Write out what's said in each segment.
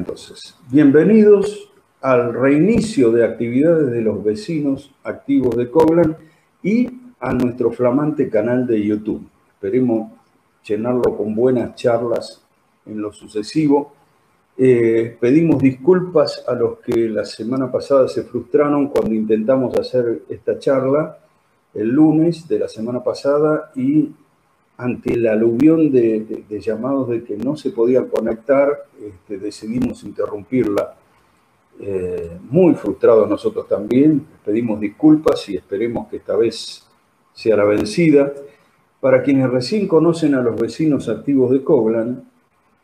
Entonces, bienvenidos al reinicio de actividades de los vecinos activos de Coblan y a nuestro flamante canal de YouTube. Esperemos llenarlo con buenas charlas en lo sucesivo. Eh, pedimos disculpas a los que la semana pasada se frustraron cuando intentamos hacer esta charla el lunes de la semana pasada y ante el aluvión de, llamados de que no se podía conectar, este, decidimos interrumpirla. Eh, muy frustrados nosotros también, pedimos disculpas y esperemos que esta vez sea la vencida. Para quienes recién conocen a los vecinos activos de Coblan,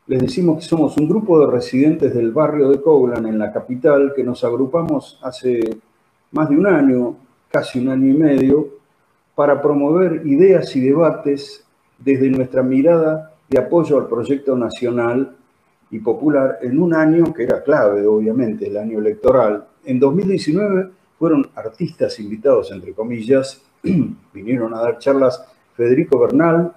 les decimos que somos un grupo de residentes del barrio de Coblan, en la capital, que nos agrupamos hace más de un año, casi un año y medio, para promover ideas y debates desde nuestra mirada de apoyo al proyecto nacional y popular en un año que era clave, obviamente, el año electoral. En 2019 fueron artistas invitados, entre comillas, vinieron a dar charlas Federico Bernal,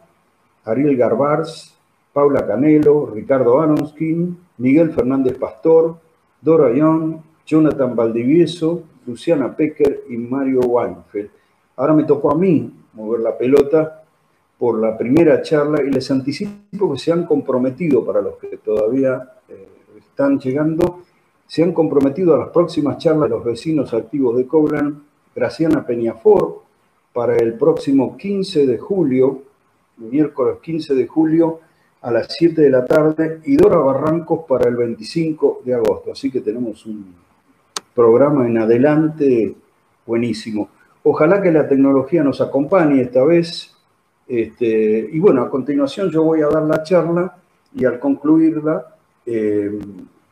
Ariel Garbars, Paula Canelo, Ricardo Aronskin, Miguel Fernández Pastor, Dora Young, Jonathan Valdivieso, Luciana Pecker y Mario Weinfeld. Ahora me tocó a mí mover la pelota por la primera charla y les anticipo que se han comprometido, para los que todavía eh, están llegando, se han comprometido a las próximas charlas de los vecinos activos de Cobran, Graciana Peñafor, para el próximo 15 de julio, miércoles 15 de julio, a las 7 de la tarde, y Dora Barrancos para el 25 de agosto. Así que tenemos un programa en adelante buenísimo. Ojalá que la tecnología nos acompañe esta vez este, y bueno, a continuación yo voy a dar la charla y al concluirla, eh,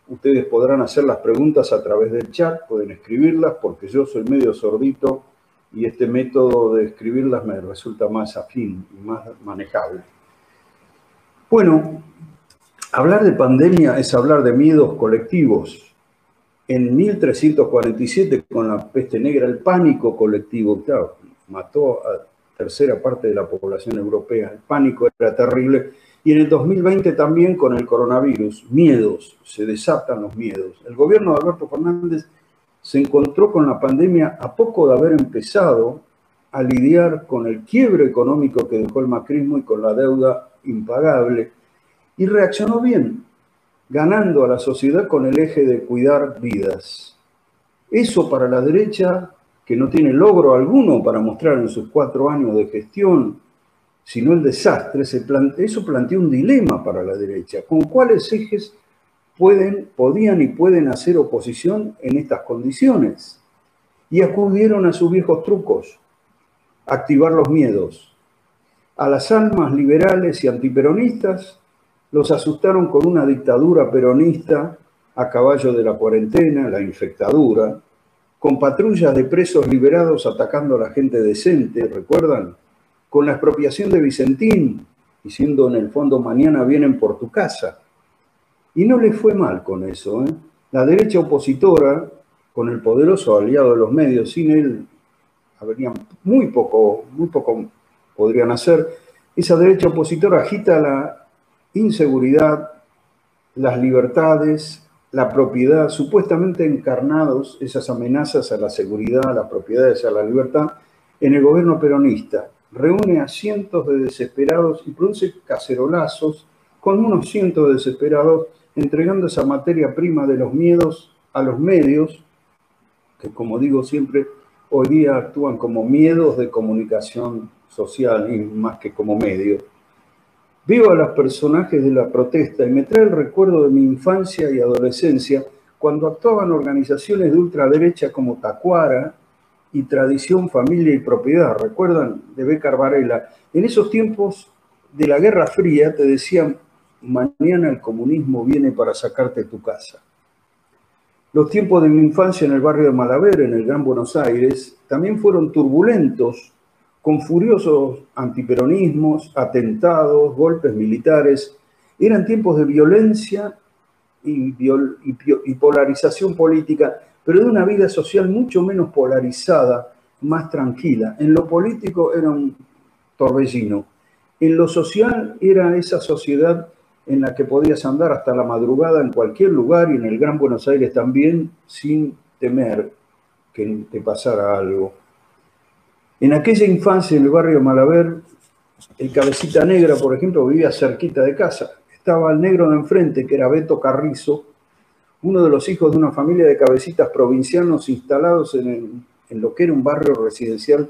ustedes podrán hacer las preguntas a través del chat, pueden escribirlas porque yo soy medio sordito y este método de escribirlas me resulta más afín y más manejable. Bueno, hablar de pandemia es hablar de miedos colectivos. En 1347, con la peste negra, el pánico colectivo, mató a tercera parte de la población europea. El pánico era terrible. Y en el 2020 también con el coronavirus, miedos, se desatan los miedos. El gobierno de Alberto Fernández se encontró con la pandemia a poco de haber empezado a lidiar con el quiebre económico que dejó el macrismo y con la deuda impagable, y reaccionó bien, ganando a la sociedad con el eje de cuidar vidas. Eso para la derecha que no tiene logro alguno para mostrar en sus cuatro años de gestión, sino el desastre, eso plantea un dilema para la derecha. ¿Con cuáles ejes pueden, podían y pueden hacer oposición en estas condiciones? Y acudieron a sus viejos trucos, activar los miedos. A las almas liberales y antiperonistas los asustaron con una dictadura peronista a caballo de la cuarentena, la infectadura, con patrullas de presos liberados atacando a la gente decente, ¿recuerdan? Con la expropiación de Vicentín, diciendo en el fondo mañana vienen por tu casa. Y no le fue mal con eso. ¿eh? La derecha opositora, con el poderoso aliado de los medios, sin él habrían muy poco, muy poco podrían hacer. Esa derecha opositora agita la inseguridad, las libertades, la propiedad, supuestamente encarnados esas amenazas a la seguridad, a las propiedades, a la libertad, en el gobierno peronista. Reúne a cientos de desesperados y produce cacerolazos con unos cientos de desesperados, entregando esa materia prima de los miedos a los medios, que como digo siempre, hoy día actúan como miedos de comunicación social y más que como medios Veo a los personajes de la protesta y me trae el recuerdo de mi infancia y adolescencia cuando actuaban organizaciones de ultraderecha como Tacuara y Tradición, Familia y Propiedad. ¿Recuerdan? De Becar Varela. En esos tiempos de la Guerra Fría te decían, mañana el comunismo viene para sacarte tu casa. Los tiempos de mi infancia en el barrio de Malaver, en el Gran Buenos Aires, también fueron turbulentos con furiosos antiperonismos, atentados, golpes militares. Eran tiempos de violencia y, polarización política, pero de una vida social mucho menos polarizada, más tranquila. En lo político era un torbellino. En lo social era esa sociedad en la que podías andar hasta la madrugada en cualquier lugar y en el Gran Buenos Aires también sin temer que te pasara algo. En aquella infancia en el barrio Malaver, el cabecita negra, por ejemplo, vivía cerquita de casa. Estaba el negro de enfrente, que era Beto Carrizo, uno de los hijos de una familia de cabecitas provincianos instalados en, en lo que era un barrio residencial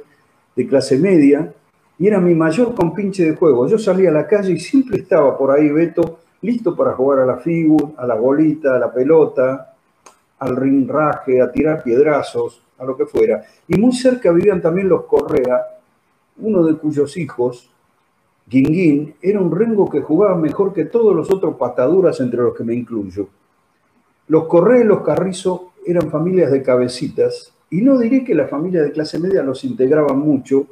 de clase media, y era mi mayor compinche de juego. Yo salía a la calle y siempre estaba por ahí Beto, listo para jugar a la figura, a la bolita, a la pelota, al rinraje, a tirar piedrazos, a lo que fuera. Y muy cerca vivían también los Correa, uno de cuyos hijos, Guinguín, era un rengo que jugaba mejor que todos los otros pataduras entre los que me incluyo. Los Correa y los Carrizo eran familias de cabecitas, y no diré que la familia de clase media los integraban mucho,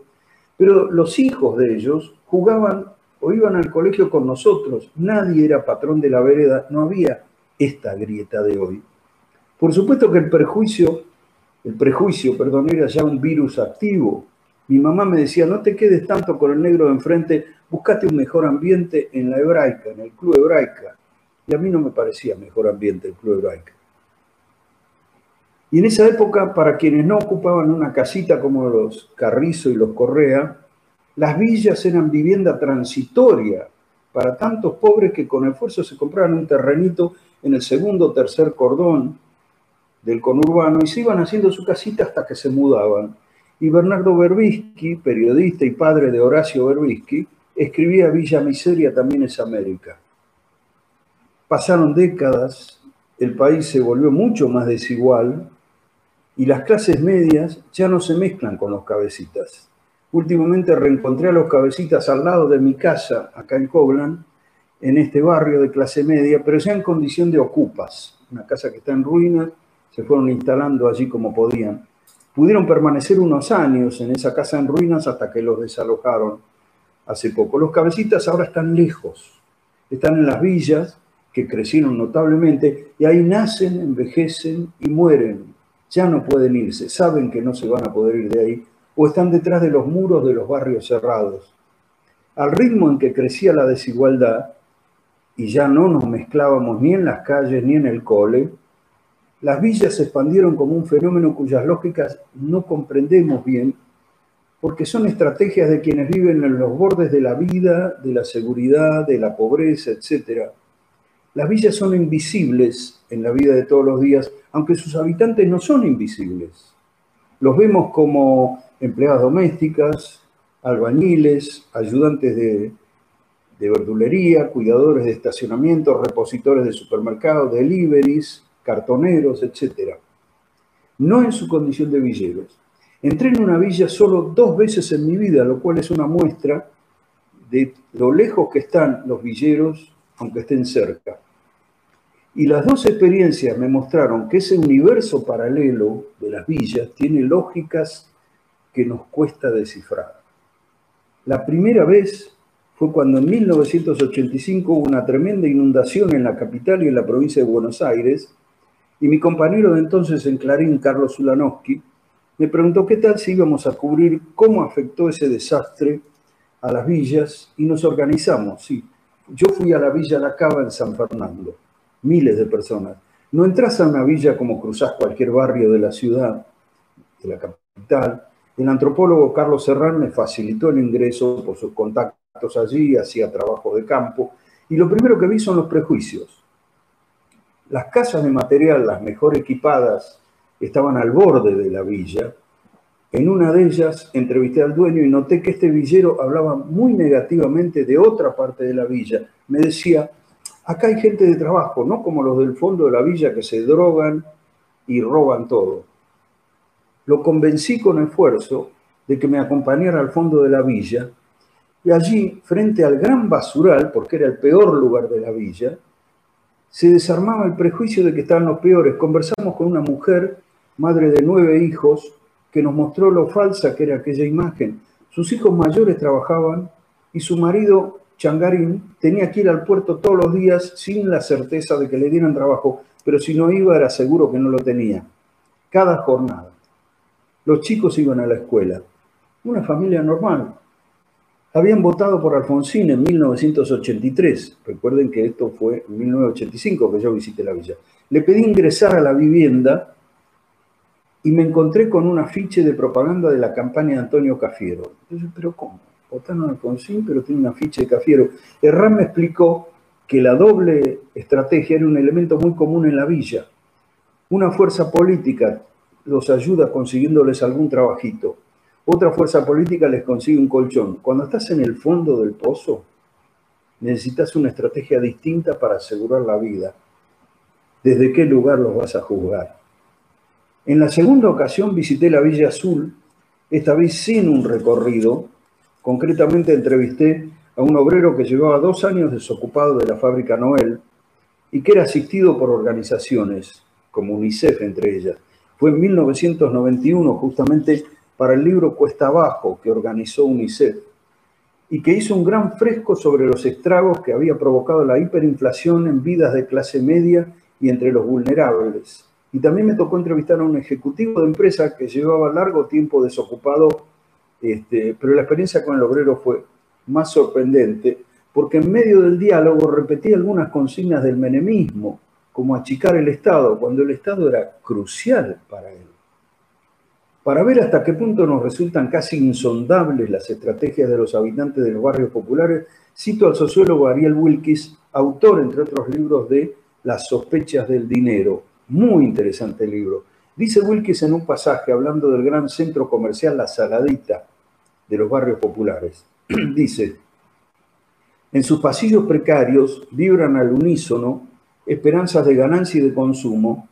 pero los hijos de ellos jugaban o iban al colegio con nosotros. Nadie era patrón de la vereda, no había esta grieta de hoy. Por supuesto que el perjuicio, el prejuicio, perdón, era ya un virus activo. Mi mamá me decía, no te quedes tanto con el negro de enfrente, buscate un mejor ambiente en la hebraica, en el club hebraica. Y a mí no me parecía mejor ambiente el club hebraica. Y en esa época, para quienes no ocupaban una casita como los Carrizo y los Correa, las villas eran vivienda transitoria para tantos pobres que con esfuerzo se compraban un terrenito en el segundo o tercer cordón del conurbano y se iban haciendo su casita hasta que se mudaban. Y Bernardo Berbisky, periodista y padre de Horacio Berbisky, escribía Villa Miseria también es América. Pasaron décadas, el país se volvió mucho más desigual y las clases medias ya no se mezclan con los cabecitas. Últimamente reencontré a los cabecitas al lado de mi casa, acá en Coblan, en este barrio de clase media, pero ya en condición de ocupas. Una casa que está en ruinas, se fueron instalando allí como podían. Pudieron permanecer unos años en esa casa en ruinas hasta que los desalojaron hace poco. Los cabecitas ahora están lejos, están en las villas que crecieron notablemente y ahí nacen, envejecen y mueren ya no pueden irse, saben que no se van a poder ir de ahí, o están detrás de los muros de los barrios cerrados. Al ritmo en que crecía la desigualdad, y ya no nos mezclábamos ni en las calles ni en el cole, las villas se expandieron como un fenómeno cuyas lógicas no comprendemos bien, porque son estrategias de quienes viven en los bordes de la vida, de la seguridad, de la pobreza, etc. Las villas son invisibles en la vida de todos los días aunque sus habitantes no son invisibles. Los vemos como empleadas domésticas, albañiles, ayudantes de, verdulería, cuidadores de estacionamiento, repositores de supermercados, deliveries, cartoneros, etc. No en su condición de villeros. Entré en una villa solo dos veces en mi vida, lo cual es una muestra de lo lejos que están los villeros, aunque estén cerca. Y las dos experiencias me mostraron que ese universo paralelo de las villas tiene lógicas que nos cuesta descifrar. La primera vez fue cuando en 1985 hubo una tremenda inundación en la capital y en la provincia de Buenos Aires, y mi compañero de entonces en Clarín, Carlos Zulanowski, me preguntó qué tal si íbamos a cubrir cómo afectó ese desastre a las villas, y nos organizamos, sí. Yo fui a la Villa La Cava en San Fernando miles de personas. No entras a una villa como cruzás cualquier barrio de la ciudad, de la capital. El antropólogo Carlos Serrán me facilitó el ingreso por sus contactos allí, hacía trabajo de campo, y lo primero que vi son los prejuicios. Las casas de material, las mejor equipadas, estaban al borde de la villa. En una de ellas entrevisté al dueño y noté que este villero hablaba muy negativamente de otra parte de la villa. Me decía, Acá hay gente de trabajo, no como los del fondo de la villa que se drogan y roban todo. Lo convencí con esfuerzo de que me acompañara al fondo de la villa y allí, frente al gran basural, porque era el peor lugar de la villa, se desarmaba el prejuicio de que estaban los peores. Conversamos con una mujer, madre de nueve hijos, que nos mostró lo falsa que era aquella imagen. Sus hijos mayores trabajaban y su marido Changarín tenía que ir al puerto todos los días sin la certeza de que le dieran trabajo, pero si no iba era seguro que no lo tenía. Cada jornada. Los chicos iban a la escuela. Una familia normal. Habían votado por Alfonsín en 1983. Recuerden que esto fue en 1985 que yo visité la villa. Le pedí ingresar a la vivienda y me encontré con un afiche de propaganda de la campaña de Antonio Cafiero. Entonces, ¿pero cómo? Votaron Alfonsín, pero tiene un afiche de Cafiero. Herrán me explicó que la doble estrategia era un elemento muy común en la villa. Una fuerza política los ayuda consiguiéndoles algún trabajito. Otra fuerza política les consigue un colchón. Cuando estás en el fondo del pozo, necesitas una estrategia distinta para asegurar la vida. ¿Desde qué lugar los vas a juzgar? En la segunda ocasión visité la Villa Azul, esta vez sin un recorrido. Concretamente entrevisté a un obrero que llevaba dos años desocupado de la fábrica Noel y que era asistido por organizaciones, como UNICEF entre ellas. Fue en 1991 justamente para el libro Cuesta Abajo que organizó UNICEF y que hizo un gran fresco sobre los estragos que había provocado la hiperinflación en vidas de clase media y entre los vulnerables. Y también me tocó entrevistar a un ejecutivo de empresa que llevaba largo tiempo desocupado, este, pero la experiencia con el obrero fue más sorprendente porque en medio del diálogo repetía algunas consignas del menemismo, como achicar el Estado, cuando el Estado era crucial para él. Para ver hasta qué punto nos resultan casi insondables las estrategias de los habitantes de los barrios populares, cito al sociólogo Ariel Wilkis, autor, entre otros libros, de Las sospechas del dinero, muy interesante libro. Dice Wilkes en un pasaje hablando del gran centro comercial La Saladita de los barrios populares. Dice, en sus pasillos precarios vibran al unísono esperanzas de ganancia y de consumo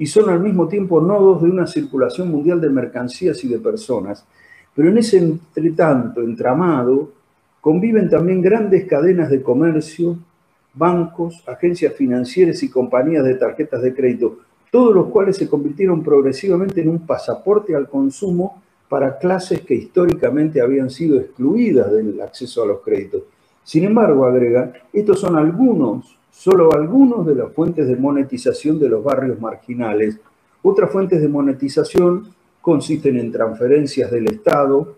y son al mismo tiempo nodos de una circulación mundial de mercancías y de personas. Pero en ese entretanto, entramado, conviven también grandes cadenas de comercio, bancos, agencias financieras y compañías de tarjetas de crédito, todos los cuales se convirtieron progresivamente en un pasaporte al consumo para clases que históricamente habían sido excluidas del acceso a los créditos. Sin embargo, agrega, estos son algunos, solo algunos de las fuentes de monetización de los barrios marginales. Otras fuentes de monetización consisten en transferencias del Estado,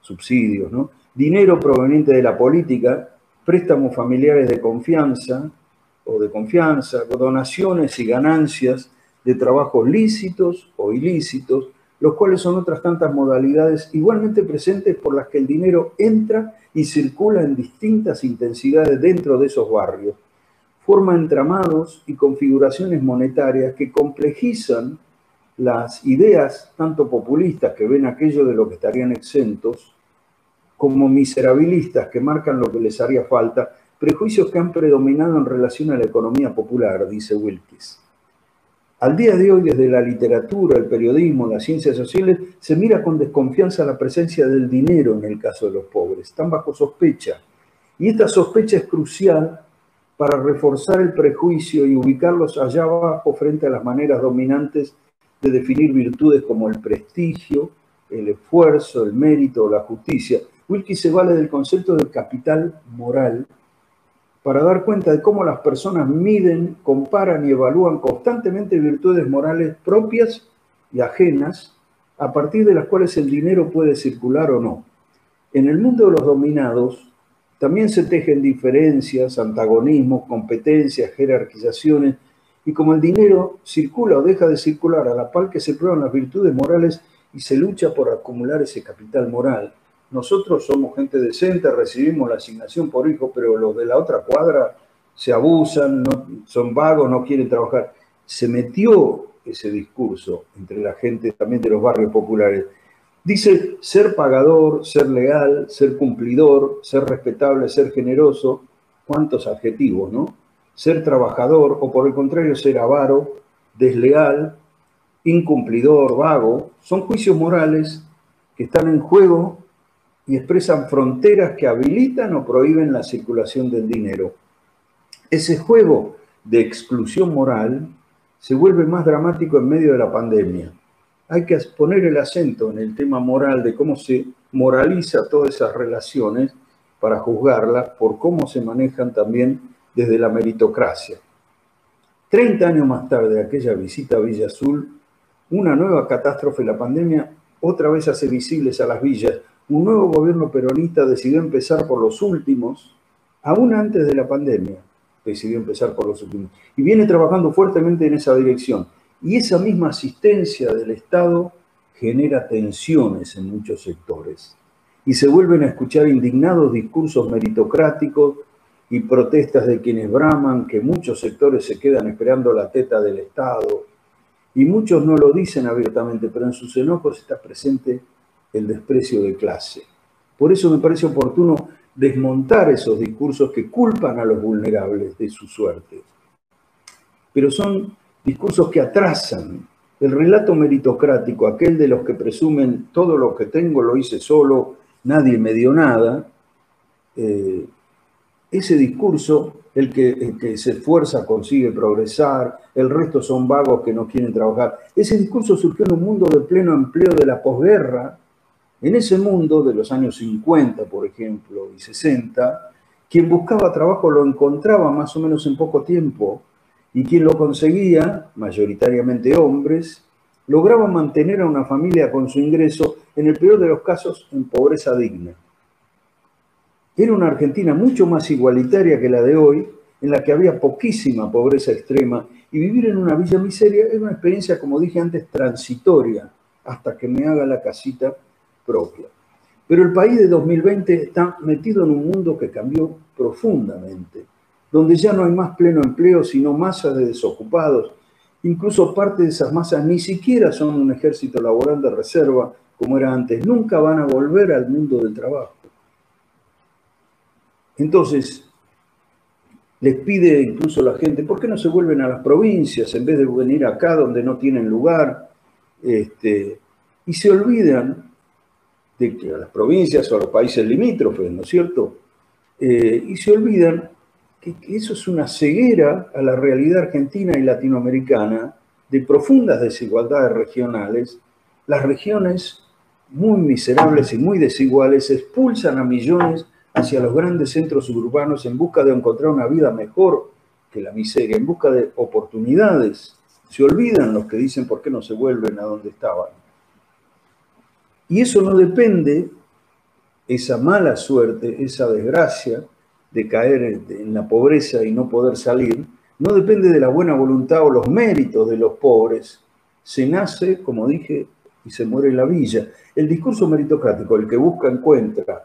subsidios, ¿no? dinero proveniente de la política, préstamos familiares de confianza o de confianza, donaciones y ganancias de trabajos lícitos o ilícitos, los cuales son otras tantas modalidades igualmente presentes por las que el dinero entra y circula en distintas intensidades dentro de esos barrios. Forma entramados y configuraciones monetarias que complejizan las ideas tanto populistas que ven aquello de lo que estarían exentos como miserabilistas que marcan lo que les haría falta, prejuicios que han predominado en relación a la economía popular, dice Wilkes. Al día de hoy, desde la literatura, el periodismo, las ciencias sociales, se mira con desconfianza la presencia del dinero en el caso de los pobres. Están bajo sospecha. Y esta sospecha es crucial para reforzar el prejuicio y ubicarlos allá abajo frente a las maneras dominantes de definir virtudes como el prestigio, el esfuerzo, el mérito o la justicia, Wilkie se vale del concepto del capital moral para dar cuenta de cómo las personas miden, comparan y evalúan constantemente virtudes morales propias y ajenas, a partir de las cuales el dinero puede circular o no. En el mundo de los dominados también se tejen diferencias, antagonismos, competencias, jerarquizaciones, y como el dinero circula o deja de circular a la par que se prueban las virtudes morales y se lucha por acumular ese capital moral, nosotros somos gente decente, recibimos la asignación por hijo, pero los de la otra cuadra se abusan, son vagos, no quieren trabajar. Se metió ese discurso entre la gente también de los barrios populares. Dice ser pagador, ser leal, ser cumplidor, ser respetable, ser generoso. ¿Cuántos adjetivos, no? Ser trabajador o por el contrario ser avaro, desleal, incumplidor, vago. Son juicios morales que están en juego y expresan fronteras que habilitan o prohíben la circulación del dinero. Ese juego de exclusión moral se vuelve más dramático en medio de la pandemia. Hay que poner el acento en el tema moral de cómo se moraliza todas esas relaciones para juzgarlas por cómo se manejan también desde la meritocracia. Treinta años más tarde de aquella visita a Villa Azul, una nueva catástrofe, la pandemia, otra vez hace visibles a las villas un nuevo gobierno peronista decidió empezar por los últimos, aún antes de la pandemia, decidió empezar por los últimos, y viene trabajando fuertemente en esa dirección. Y esa misma asistencia del Estado genera tensiones en muchos sectores. Y se vuelven a escuchar indignados discursos meritocráticos y protestas de quienes braman que muchos sectores se quedan esperando la teta del Estado. Y muchos no lo dicen abiertamente, pero en sus enojos está presente el desprecio de clase. Por eso me parece oportuno desmontar esos discursos que culpan a los vulnerables de su suerte. Pero son discursos que atrasan el relato meritocrático, aquel de los que presumen todo lo que tengo lo hice solo, nadie me dio nada, eh, ese discurso, el que, el que se esfuerza consigue progresar, el resto son vagos que no quieren trabajar, ese discurso surgió en un mundo de pleno empleo de la posguerra, en ese mundo de los años 50, por ejemplo, y 60, quien buscaba trabajo lo encontraba más o menos en poco tiempo y quien lo conseguía, mayoritariamente hombres, lograba mantener a una familia con su ingreso, en el peor de los casos, en pobreza digna. Era una Argentina mucho más igualitaria que la de hoy, en la que había poquísima pobreza extrema, y vivir en una villa miseria era una experiencia, como dije antes, transitoria, hasta que me haga la casita propia. Pero el país de 2020 está metido en un mundo que cambió profundamente, donde ya no hay más pleno empleo, sino masas de desocupados. Incluso parte de esas masas ni siquiera son un ejército laboral de reserva como era antes. Nunca van a volver al mundo del trabajo. Entonces, les pide incluso la gente, ¿por qué no se vuelven a las provincias en vez de venir acá donde no tienen lugar? Este, y se olvidan de que a las provincias o a los países limítrofes, ¿no es cierto? Eh, y se olvidan eso es una ceguera a la realidad argentina y latinoamericana de profundas desigualdades regionales. Las regiones muy miserables y muy desiguales expulsan a millones hacia los grandes centros urbanos en busca de encontrar una vida mejor que la miseria, en busca de oportunidades. Se olvidan los que dicen por qué no se vuelven a donde estaban. Y eso no depende, esa mala suerte, esa desgracia de caer en la pobreza y no poder salir, no depende de la buena voluntad o los méritos de los pobres. Se nace, como dije, y se muere en la villa. El discurso meritocrático, el que busca encuentra,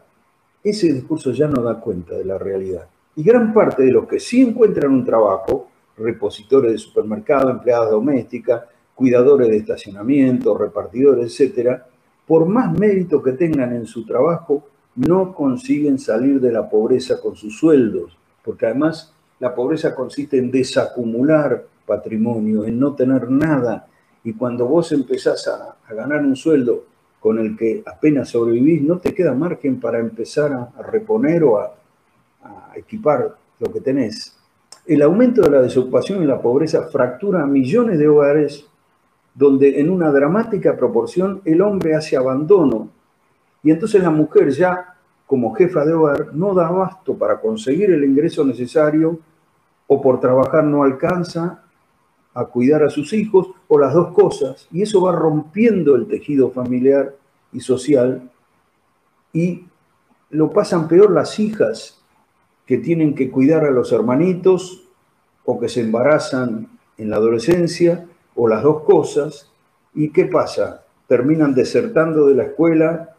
ese discurso ya no da cuenta de la realidad. Y gran parte de los que sí encuentran un trabajo, repositores de supermercado, empleadas domésticas, cuidadores de estacionamiento, repartidores, etcétera, por más mérito que tengan en su trabajo, no consiguen salir de la pobreza con sus sueldos, porque además la pobreza consiste en desacumular patrimonio, en no tener nada, y cuando vos empezás a, a ganar un sueldo con el que apenas sobrevivís, no te queda margen para empezar a, reponer o a, a equipar lo que tenés. El aumento de la desocupación y la pobreza fractura a millones de hogares donde en una dramática proporción el hombre hace abandono y entonces la mujer ya como jefa de hogar no da abasto para conseguir el ingreso necesario o por trabajar no alcanza a cuidar a sus hijos o las dos cosas. Y eso va rompiendo el tejido familiar y social. Y lo pasan peor las hijas que tienen que cuidar a los hermanitos o que se embarazan en la adolescencia o las dos cosas, ¿y qué pasa? Terminan desertando de la escuela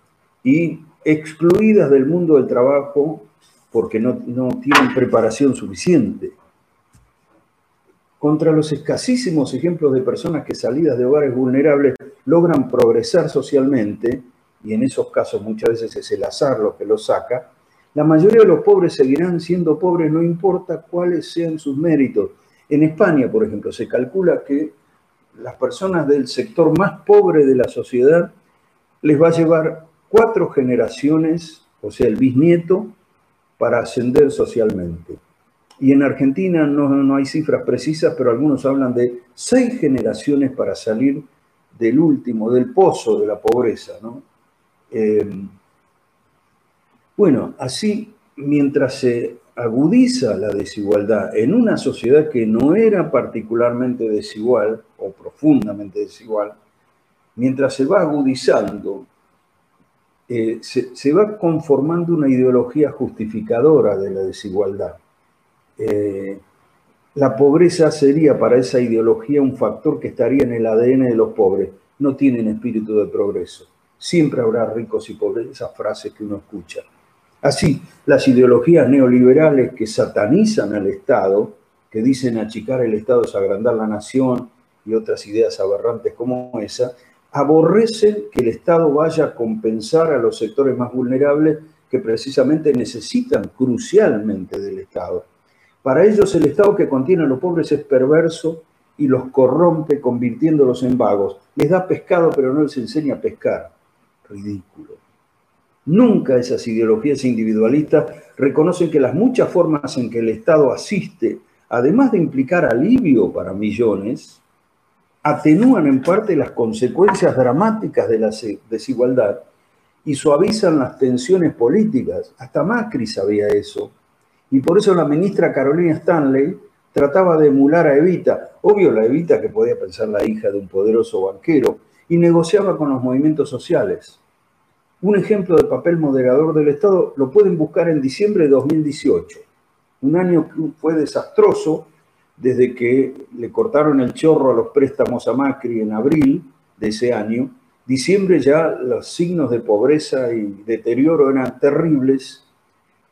y excluidas del mundo del trabajo porque no, no tienen preparación suficiente. Contra los escasísimos ejemplos de personas que salidas de hogares vulnerables logran progresar socialmente, y en esos casos muchas veces es el azar lo que los saca, la mayoría de los pobres seguirán siendo pobres no importa cuáles sean sus méritos. En España, por ejemplo, se calcula que las personas del sector más pobre de la sociedad les va a llevar cuatro generaciones, o sea, el bisnieto, para ascender socialmente. Y en Argentina no, no hay cifras precisas, pero algunos hablan de seis generaciones para salir del último, del pozo de la pobreza. Eh, bueno, así, mientras se agudiza la desigualdad en una sociedad que no era particularmente desigual o profundamente desigual, mientras se va agudizando, eh, se, va conformando una ideología justificadora de la desigualdad. Eh, la pobreza sería para esa ideología un factor que estaría en el ADN de los pobres. No tienen espíritu de progreso. Siempre habrá ricos y pobres, esas frases que uno escucha. Así, las ideologías neoliberales que satanizan al Estado, que dicen achicar el Estado es agrandar la nación y otras ideas aberrantes como esa, aborrecen que el Estado vaya a compensar a los sectores más vulnerables que precisamente necesitan crucialmente del Estado. Para ellos el Estado que contiene a los pobres es perverso y los corrompe convirtiéndolos en vagos. Les da pescado pero no les enseña a pescar. Ridículo. Nunca esas ideologías individualistas reconocen que las muchas formas en que el Estado asiste, además de implicar alivio para millones, atenúan en parte las consecuencias dramáticas de la desigualdad y suavizan las tensiones políticas. Hasta Macri sabía eso y por eso la ministra Carolina Stanley trataba de emular a Evita, obvio la Evita que podía pensar la hija de un poderoso banquero, y negociaba con los movimientos sociales. Un ejemplo del papel moderador del Estado lo pueden buscar en diciembre de 2018, un año que fue desastroso desde que le cortaron el chorro a los préstamos a Macri en abril de ese año. Diciembre ya los signos de pobreza y deterioro eran terribles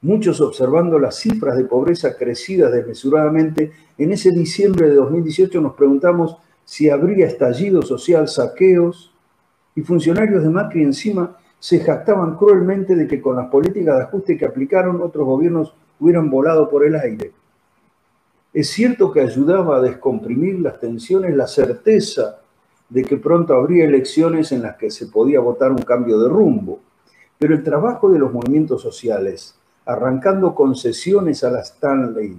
muchos observando las cifras de pobreza crecidas desmesuradamente, en ese diciembre de 2018 nos preguntamos si habría estallido social, saqueos, y funcionarios de Macri encima se jactaban cruelmente de que con las políticas de ajuste que aplicaron otros gobiernos hubieran volado por el aire. Es cierto que ayudaba a descomprimir las tensiones la certeza de que pronto habría elecciones en las que se podía votar un cambio de rumbo, pero el trabajo de los movimientos sociales, arrancando concesiones a la Stanley,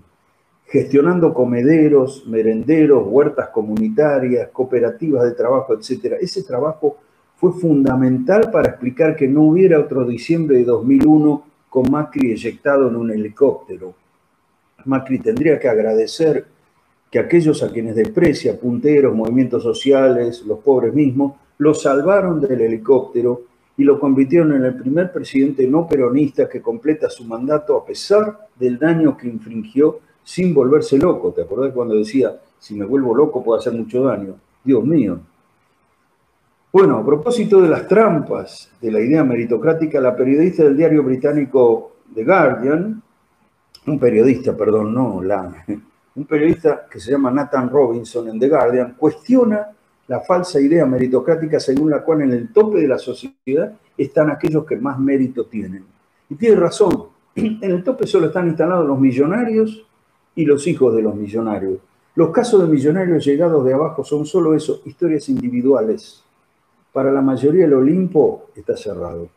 gestionando comederos, merenderos, huertas comunitarias, cooperativas de trabajo, etc. Ese trabajo fue fundamental para explicar que no hubiera otro diciembre de 2001 con Macri eyectado en un helicóptero. Macri tendría que agradecer que aquellos a quienes desprecia, punteros, movimientos sociales, los pobres mismos, lo salvaron del helicóptero y lo convirtieron en el primer presidente no peronista que completa su mandato a pesar del daño que infringió sin volverse loco. ¿Te acordás cuando decía, si me vuelvo loco puedo hacer mucho daño? Dios mío. Bueno, a propósito de las trampas de la idea meritocrática, la periodista del diario británico The Guardian, un periodista, perdón, no, un periodista que se llama Nathan Robinson en The Guardian, cuestiona la falsa idea meritocrática según la cual en el tope de la sociedad están aquellos que más mérito tienen. Y tiene razón, en el tope solo están instalados los millonarios y los hijos de los millonarios. Los casos de millonarios llegados de abajo son solo eso, historias individuales. Para la mayoría el Olimpo está cerrado.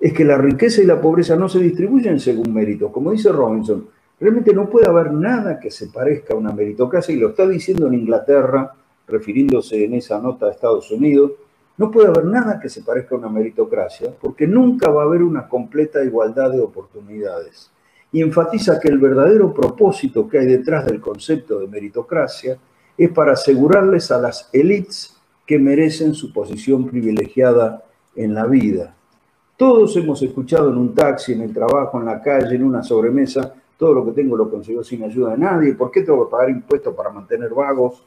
Es que la riqueza y la pobreza no se distribuyen según méritos. Como dice Robinson, realmente no puede haber nada que se parezca a una meritocracia y lo está diciendo en Inglaterra, refiriéndose en esa nota a Estados Unidos, no puede haber nada que se parezca a una meritocracia, porque nunca va a haber una completa igualdad de oportunidades. Y enfatiza que el verdadero propósito que hay detrás del concepto de meritocracia es para asegurarles a las élites que merecen su posición privilegiada en la vida. Todos hemos escuchado en un taxi, en el trabajo, en la calle, en una sobremesa, todo lo que tengo lo consigo sin ayuda de nadie, ¿por qué tengo que pagar impuestos para mantener vagos?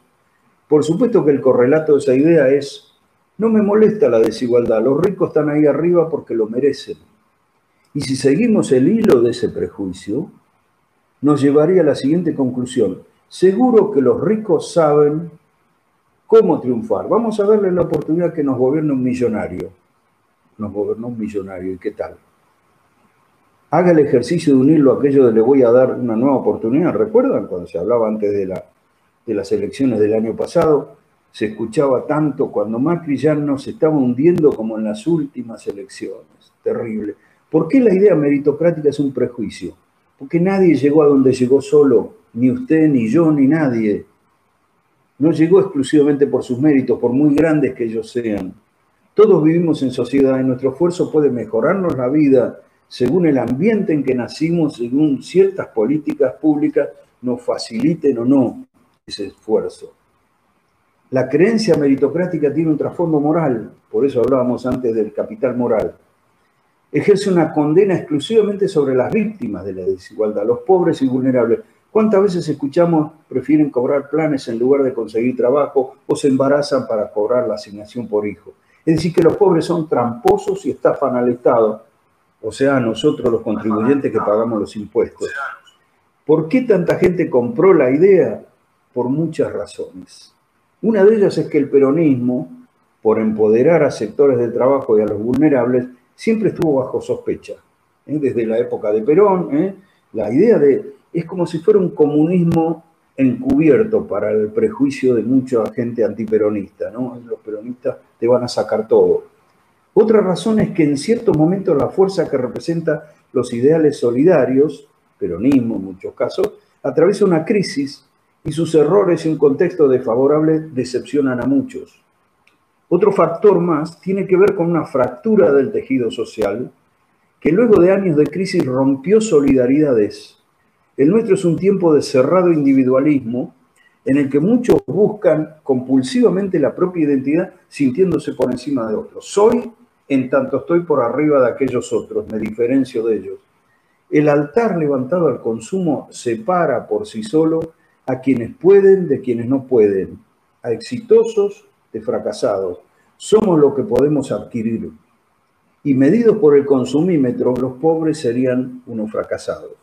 Por supuesto que el correlato de esa idea es, no me molesta la desigualdad, los ricos están ahí arriba porque lo merecen. Y si seguimos el hilo de ese prejuicio, nos llevaría a la siguiente conclusión. Seguro que los ricos saben cómo triunfar. Vamos a darle la oportunidad que nos gobierne un millonario. Nos gobernó un millonario, ¿y qué tal? Haga el ejercicio de unirlo a aquello de le voy a dar una nueva oportunidad. ¿Recuerdan cuando se hablaba antes de la de las elecciones del año pasado, se escuchaba tanto cuando Macri ya no se estaba hundiendo como en las últimas elecciones. Terrible. ¿Por qué la idea meritocrática es un prejuicio? Porque nadie llegó a donde llegó solo, ni usted, ni yo, ni nadie. No llegó exclusivamente por sus méritos, por muy grandes que ellos sean. Todos vivimos en sociedad y nuestro esfuerzo puede mejorarnos la vida según el ambiente en que nacimos, según ciertas políticas públicas nos faciliten o no ese esfuerzo. La creencia meritocrática tiene un trasfondo moral, por eso hablábamos antes del capital moral. ejerce una condena exclusivamente sobre las víctimas de la desigualdad, los pobres y vulnerables. ¿Cuántas veces escuchamos prefieren cobrar planes en lugar de conseguir trabajo o se embarazan para cobrar la asignación por hijo? Es decir, que los pobres son tramposos y estafan al Estado, o sea, nosotros los contribuyentes que pagamos los impuestos. ¿Por qué tanta gente compró la idea? Por muchas razones. Una de ellas es que el peronismo, por empoderar a sectores del trabajo y a los vulnerables, siempre estuvo bajo sospecha. ¿eh? Desde la época de Perón, ¿eh? la idea de es como si fuera un comunismo encubierto para el prejuicio de mucha gente antiperonista, ¿no? Los peronistas te van a sacar todo. Otra razón es que en ciertos momentos la fuerza que representa los ideales solidarios, peronismo en muchos casos, atraviesa una crisis y sus errores y un contexto desfavorable decepcionan a muchos. Otro factor más tiene que ver con una fractura del tejido social que luego de años de crisis rompió solidaridades el nuestro es un tiempo de cerrado individualismo en el que muchos buscan compulsivamente la propia identidad sintiéndose por encima de otros. Soy en tanto estoy por arriba de aquellos otros, me diferencio de ellos. El altar levantado al consumo separa por sí solo a quienes pueden de quienes no pueden, a exitosos de fracasados. Somos lo que podemos adquirir. Y medidos por el consumímetro, los pobres serían unos fracasados.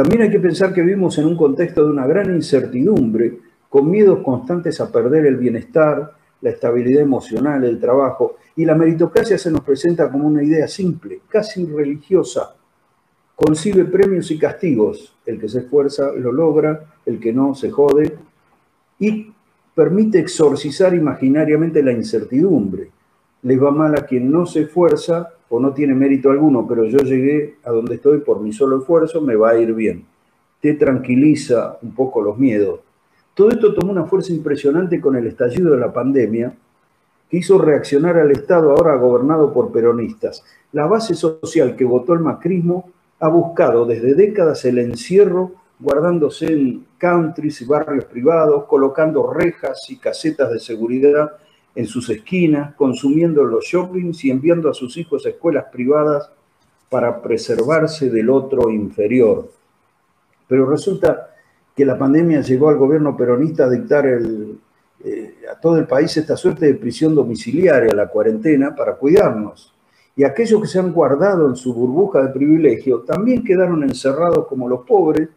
También hay que pensar que vivimos en un contexto de una gran incertidumbre, con miedos constantes a perder el bienestar, la estabilidad emocional, el trabajo, y la meritocracia se nos presenta como una idea simple, casi religiosa. Concibe premios y castigos. El que se esfuerza lo logra, el que no se jode, y permite exorcizar imaginariamente la incertidumbre. Les va mal a quien no se esfuerza o no tiene mérito alguno, pero yo llegué a donde estoy por mi solo esfuerzo, me va a ir bien. Te tranquiliza un poco los miedos. Todo esto tomó una fuerza impresionante con el estallido de la pandemia, que hizo reaccionar al Estado ahora gobernado por peronistas. La base social que votó el macrismo ha buscado desde décadas el encierro, guardándose en countries y barrios privados, colocando rejas y casetas de seguridad en sus esquinas, consumiendo los shoppings y enviando a sus hijos a escuelas privadas para preservarse del otro inferior. Pero resulta que la pandemia llevó al gobierno peronista a dictar eh, a todo el país esta suerte de prisión domiciliaria, la cuarentena, para cuidarnos. Y aquellos que se han guardado en su burbuja de privilegio también quedaron encerrados como los pobres,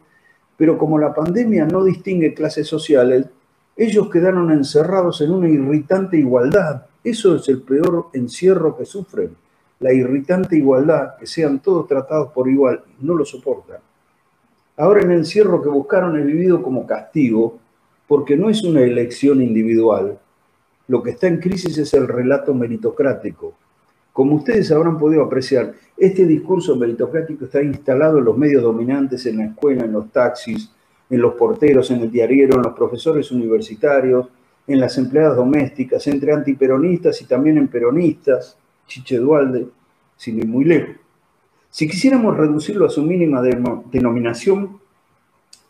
pero como la pandemia no distingue clases sociales, ellos quedaron encerrados en una irritante igualdad. Eso es el peor encierro que sufren. La irritante igualdad, que sean todos tratados por igual, no lo soportan. Ahora el encierro que buscaron es vivido como castigo, porque no es una elección individual. Lo que está en crisis es el relato meritocrático. Como ustedes habrán podido apreciar, este discurso meritocrático está instalado en los medios dominantes, en la escuela, en los taxis, en los porteros, en el diariero, en los profesores universitarios, en las empleadas domésticas, entre antiperonistas y también en peronistas, Chiche Dualde, sin ir muy lejos. Si quisiéramos reducirlo a su mínima denominación,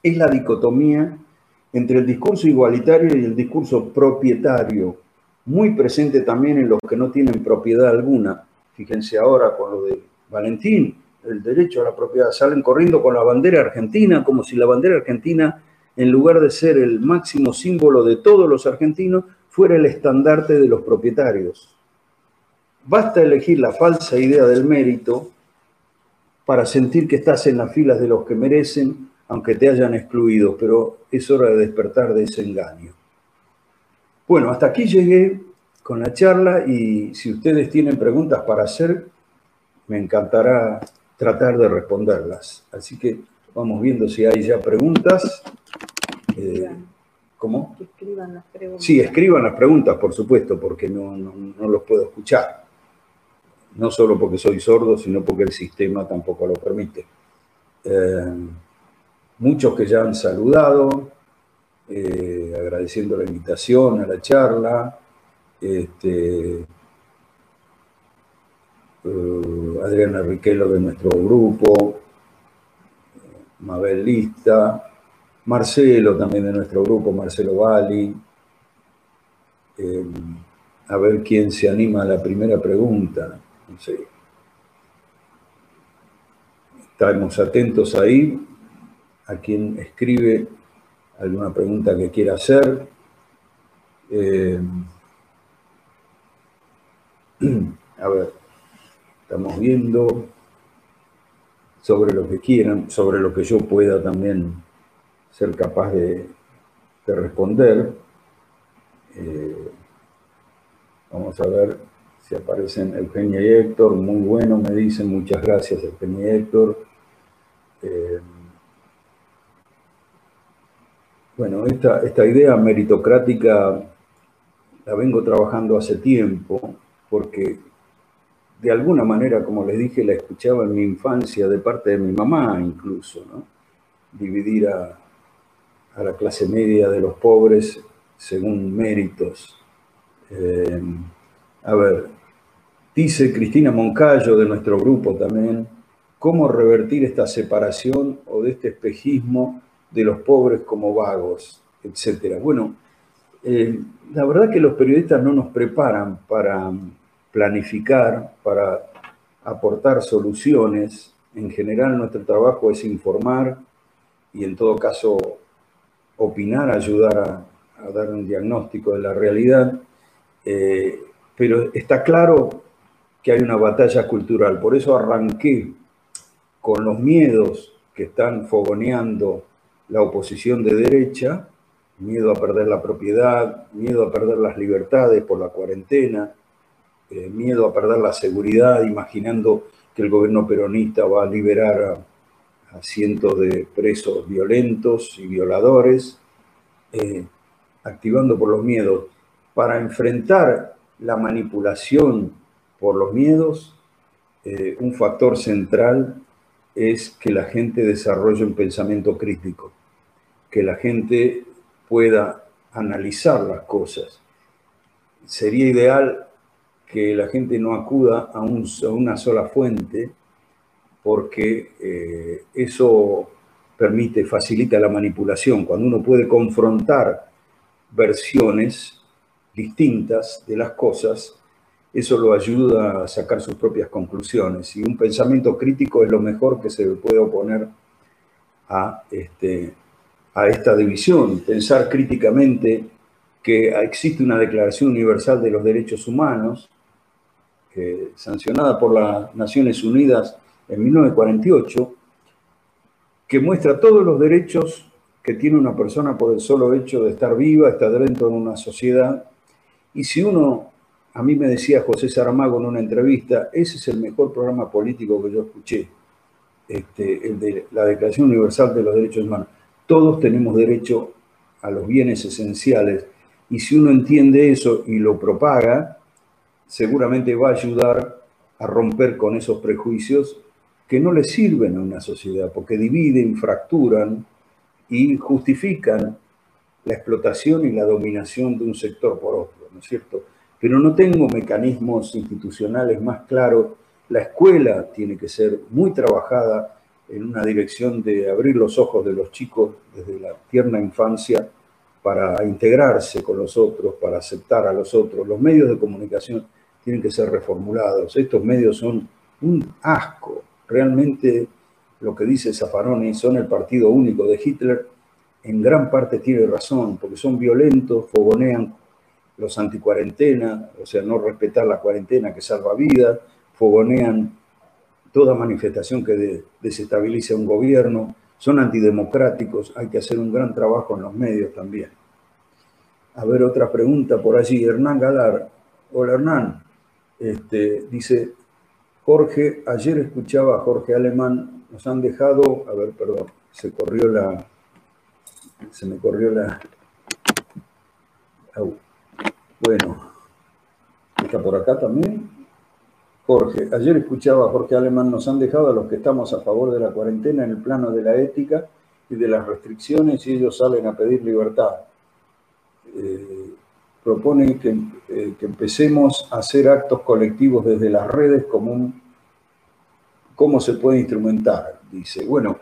es la dicotomía entre el discurso igualitario y el discurso propietario, muy presente también en los que no tienen propiedad alguna. Fíjense ahora con lo de Valentín, el derecho a la propiedad. Salen corriendo con la bandera argentina, como si la bandera argentina, en lugar de ser el máximo símbolo de todos los argentinos, fuera el estandarte de los propietarios. Basta elegir la falsa idea del mérito para sentir que estás en las filas de los que merecen, aunque te hayan excluido, pero es hora de despertar de ese engaño. Bueno, hasta aquí llegué con la charla y si ustedes tienen preguntas para hacer, me encantará tratar de responderlas. Así que vamos viendo si hay ya preguntas. Eh, ¿Cómo? escriban las preguntas. Sí, escriban las preguntas, por supuesto, porque no, no, los puedo escuchar. No solo porque soy sordo, sino porque el sistema tampoco lo permite. Eh, muchos que ya han saludado, eh, agradeciendo la invitación a la charla. Este, eh, Adriana Riquelo de nuestro grupo, Mabel Lista, Marcelo también de nuestro grupo, Marcelo Bali. Eh, a ver quién se anima a la primera pregunta. No sé. Estamos atentos ahí a quien escribe alguna pregunta que quiera hacer. Eh, a ver, estamos viendo sobre lo que quieran, sobre lo que yo pueda también ser capaz de, responder. Eh, vamos a ver si aparecen Eugenia y Héctor. Muy bueno, me dicen. Muchas gracias, Eugenia y Héctor. Eh, bueno, esta, esta idea meritocrática la vengo trabajando hace tiempo porque de alguna manera, como les dije, la escuchaba en mi infancia de parte de mi mamá incluso, ¿no? Dividir a, la clase media de los pobres según méritos. Eh, a ver, dice Cristina Moncayo de nuestro grupo también, cómo revertir esta separación o de este espejismo de los pobres como vagos, etcétera. Bueno, eh, la verdad que los periodistas no nos preparan para planificar, para aportar soluciones. En general nuestro trabajo es informar y en todo caso opinar, ayudar a, dar un diagnóstico de la realidad. Eh, pero está claro que hay una batalla cultural. Por eso arranqué con los miedos que están fogoneando la oposición de derecha, miedo a perder la propiedad, miedo a perder las libertades por la cuarentena, eh, miedo a perder la seguridad, imaginando que el gobierno peronista va a liberar a, cientos de presos violentos y violadores, eh, activando por los miedos. Para enfrentar la manipulación por los miedos, eh, un factor central es que la gente desarrolle un pensamiento crítico, que la gente pueda analizar las cosas. Sería ideal que la gente no acuda a, una sola fuente porque eh, eso permite, facilita la manipulación. Cuando uno puede confrontar versiones distintas de las cosas, eso lo ayuda a sacar sus propias conclusiones. Y un pensamiento crítico es lo mejor que se puede oponer a, este, a esta división. Pensar críticamente que existe una Declaración Universal de los Derechos Humanos sancionada por las Naciones Unidas en 1948, que muestra todos los derechos que tiene una persona por el solo hecho de estar viva, estar dentro de una sociedad. Y si uno, a mí me decía José Saramago en una entrevista, ese es el mejor programa político que yo escuché, este, el de la Declaración Universal de los Derechos Humanos. Todos tenemos derecho a los bienes esenciales y si uno entiende eso y lo propaga, seguramente va a ayudar a romper con esos prejuicios que no le sirven a una sociedad, porque dividen, fracturan y justifican la explotación y la dominación de un sector por otro, ¿no es cierto? Pero no tengo mecanismos institucionales más claros. La escuela tiene que ser muy trabajada en una dirección de abrir los ojos de los chicos desde la tierna infancia para integrarse con los otros, para aceptar a los otros. Los medios de comunicación tienen que ser reformulados. Estos medios son un asco. Realmente lo que dice Zaffaroni son el partido único de Hitler, en gran parte tiene razón, porque son violentos, fogonean los anticuarentena, o sea, no respetar la cuarentena que salva vidas, fogonean toda manifestación que desestabilice un gobierno, son antidemocráticos, hay que hacer un gran trabajo en los medios también. A ver, otra pregunta por allí. Hernán Galar. Hola Hernán. Este, dice Jorge, ayer escuchaba a Jorge Alemán, nos han dejado, a ver, perdón, se corrió la, se me corrió la, bueno, está por acá también. Jorge, ayer escuchaba a Jorge Alemán, nos han dejado a los que estamos a favor de la cuarentena en el plano de la ética y de las restricciones y ellos salen a pedir libertad. Eh, propone eh, que, empecemos a hacer actos colectivos desde las redes como cómo se puede instrumentar, dice. Bueno,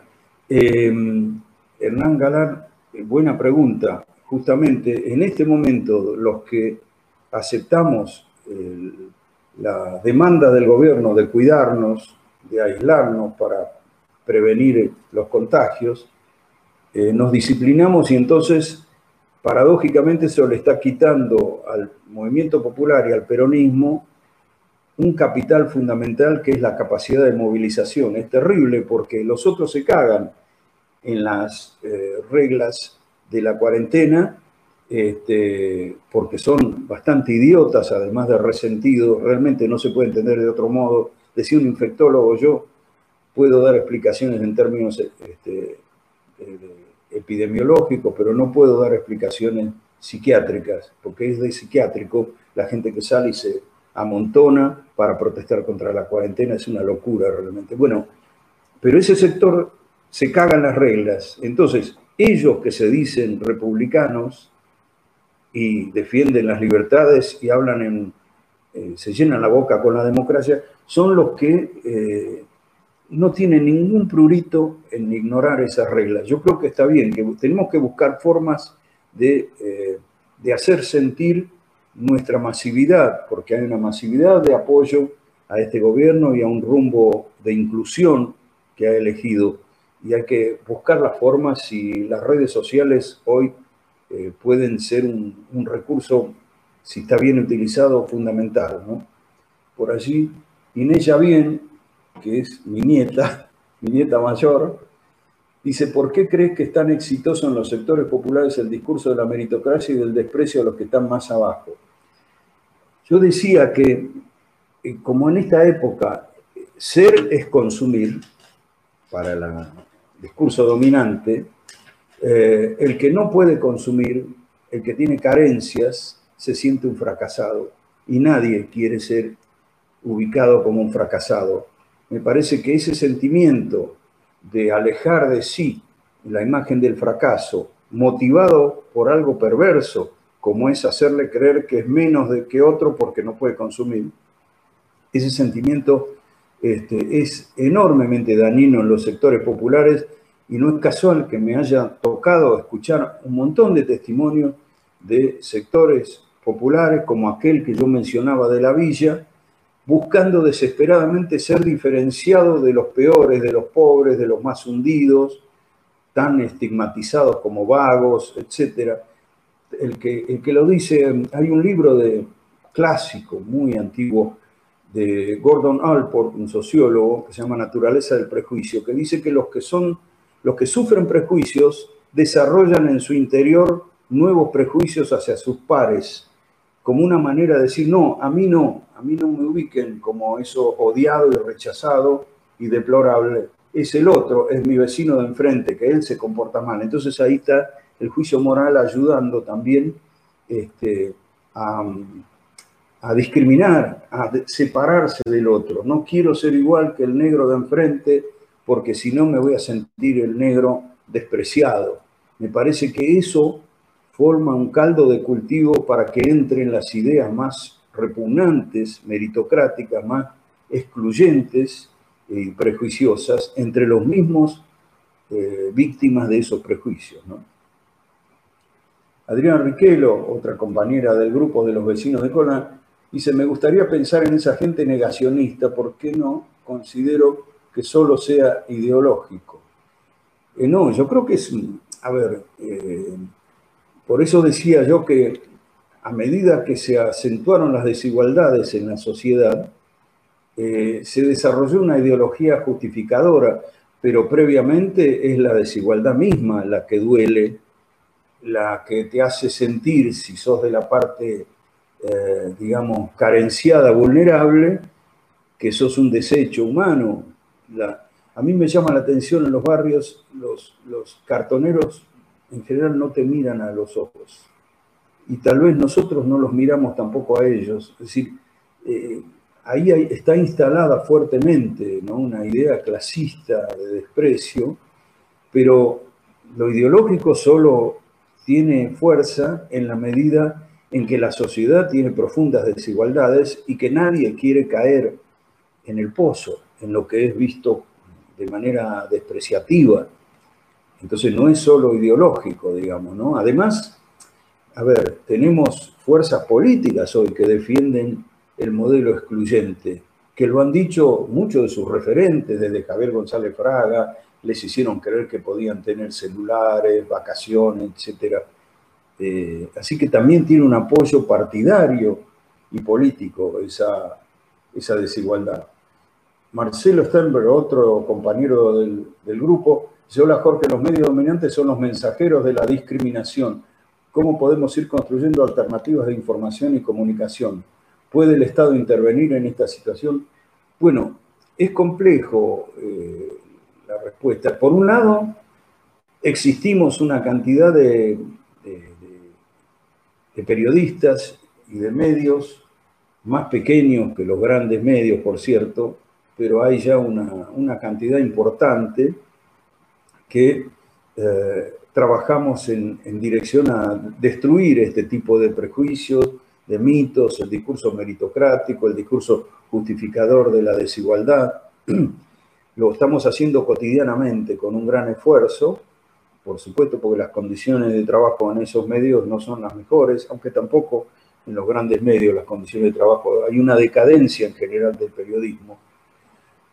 em, Hernán Galán, buena pregunta. Justamente en este momento los que aceptamos la demanda del gobierno de cuidarnos, de aislarnos para prevenir los contagios, eh, nos disciplinamos y entonces, paradójicamente, eso le está quitando al movimiento popular y al peronismo un capital fundamental que es la capacidad de movilización. Es terrible porque los otros se cagan en las eh, reglas de la cuarentena este, porque son bastante idiotas, además de resentidos, realmente no se puede entender de otro modo. Decía un infectólogo, yo puedo dar explicaciones en términos este, epidemiológicos, pero no puedo dar explicaciones psiquiátricas, porque es de psiquiátrico la gente que sale y se amontona para protestar contra la cuarentena, es una locura realmente. Bueno, pero ese sector se cagan las reglas. Entonces, ellos que se dicen republicanos y defienden las libertades y hablan en, eh, se llenan la boca con la democracia, son los que eh, no tienen ningún prurito en ignorar esas reglas. Yo creo que está bien, que tenemos que buscar formas de, eh, de hacer sentir nuestra masividad, porque hay una masividad de apoyo a este gobierno y a un rumbo de inclusión que ha elegido. Y hay que buscar las formas y las redes sociales hoy eh, pueden ser un, recurso, si está bien utilizado, fundamental. ¿no? Por allí, Inés Bien, que es mi nieta, mi nieta mayor, Dice, ¿por qué crees que es tan exitoso en los sectores populares el discurso de la meritocracia y del desprecio a los que están más abajo? Yo decía que, eh, como en esta época, ser es consumir, para el discurso dominante, eh, el que no puede consumir, el que tiene carencias, se siente un fracasado. Y nadie quiere ser ubicado como un fracasado. Me parece que ese sentimiento de alejar de sí la imagen del fracaso, motivado por algo perverso, como es hacerle creer que es menos de que otro porque no puede consumir, ese sentimiento este, es enormemente dañino en los sectores populares y no es casual que me haya tocado escuchar un montón de testimonios de sectores populares como aquel que yo mencionaba de la villa, buscando desesperadamente ser diferenciado de los peores, de los pobres, de los más hundidos, tan estigmatizados como vagos, etc. El que, el que lo dice, hay un libro de clásico, muy antiguo, de Gordon Allport, un sociólogo, que se llama Naturaleza del Prejuicio, que dice que los que son, los que sufren prejuicios desarrollan en su interior nuevos prejuicios hacia sus pares, como una manera de decir, no, a mí no, a mí no me ubiquen como eso odiado y rechazado y deplorable. Es el otro, es mi vecino de enfrente, que él se comporta mal. Entonces ahí está el juicio moral ayudando también este, a, a discriminar, a separarse del otro. No quiero ser igual que el negro de enfrente porque si no me voy a sentir el negro despreciado. Me parece que eso forma un caldo de cultivo para que entren las ideas más repugnantes, meritocráticas, más excluyentes y prejuiciosas entre los mismos eh, víctimas de esos prejuicios. Adriana Riquelo, otra compañera del grupo de los vecinos de Colán, dice, me gustaría pensar en esa gente negacionista, ¿por qué no considero que solo sea ideológico? Eh, no, yo creo que es, a ver, eh, por eso decía yo que a medida que se acentuaron las desigualdades en la sociedad, eh, se desarrolló una ideología justificadora, pero previamente es la desigualdad misma la que duele, la que te hace sentir, si sos de la parte, digamos, carenciada, vulnerable, que sos un desecho humano. A mí me llama la atención en los barrios, los, los cartoneros en general no te miran a los ojos y tal vez nosotros no los miramos tampoco a ellos. Es decir, eh, ahí está instalada fuertemente ¿no? una idea clasista de desprecio, pero lo ideológico solo tiene fuerza en la medida en que la sociedad tiene profundas desigualdades y que nadie quiere caer en el pozo, en lo que es visto de manera despreciativa. Entonces no es solo ideológico, digamos, ¿no? Además, a ver, tenemos fuerzas políticas hoy que defienden el modelo excluyente. que lo han dicho muchos de sus referentes, desde Javier González Fraga, les hicieron creer que podían tener celulares, vacaciones, etc. Eh, así que también tiene un apoyo partidario y político esa, esa desigualdad. Marcelo Sternberg, otro compañero del, grupo, dice, hola Jorge, los medios dominantes son los mensajeros de la discriminación. ¿Cómo podemos ir construyendo alternativas de información y comunicación? ¿Puede el Estado intervenir en esta situación? Bueno, es complejo eh, la respuesta. Por un lado, existimos una cantidad de, periodistas y de medios, más pequeños que los grandes medios, por cierto, pero hay ya una, cantidad importante que eh, trabajamos en, en, dirección a destruir este tipo de prejuicios, de mitos, el discurso meritocrático, el discurso justificador de la desigualdad. Lo estamos haciendo cotidianamente con un gran esfuerzo, por supuesto porque las condiciones de trabajo en esos medios no son las mejores, aunque tampoco en los grandes medios las condiciones de trabajo, hay una decadencia en general del periodismo.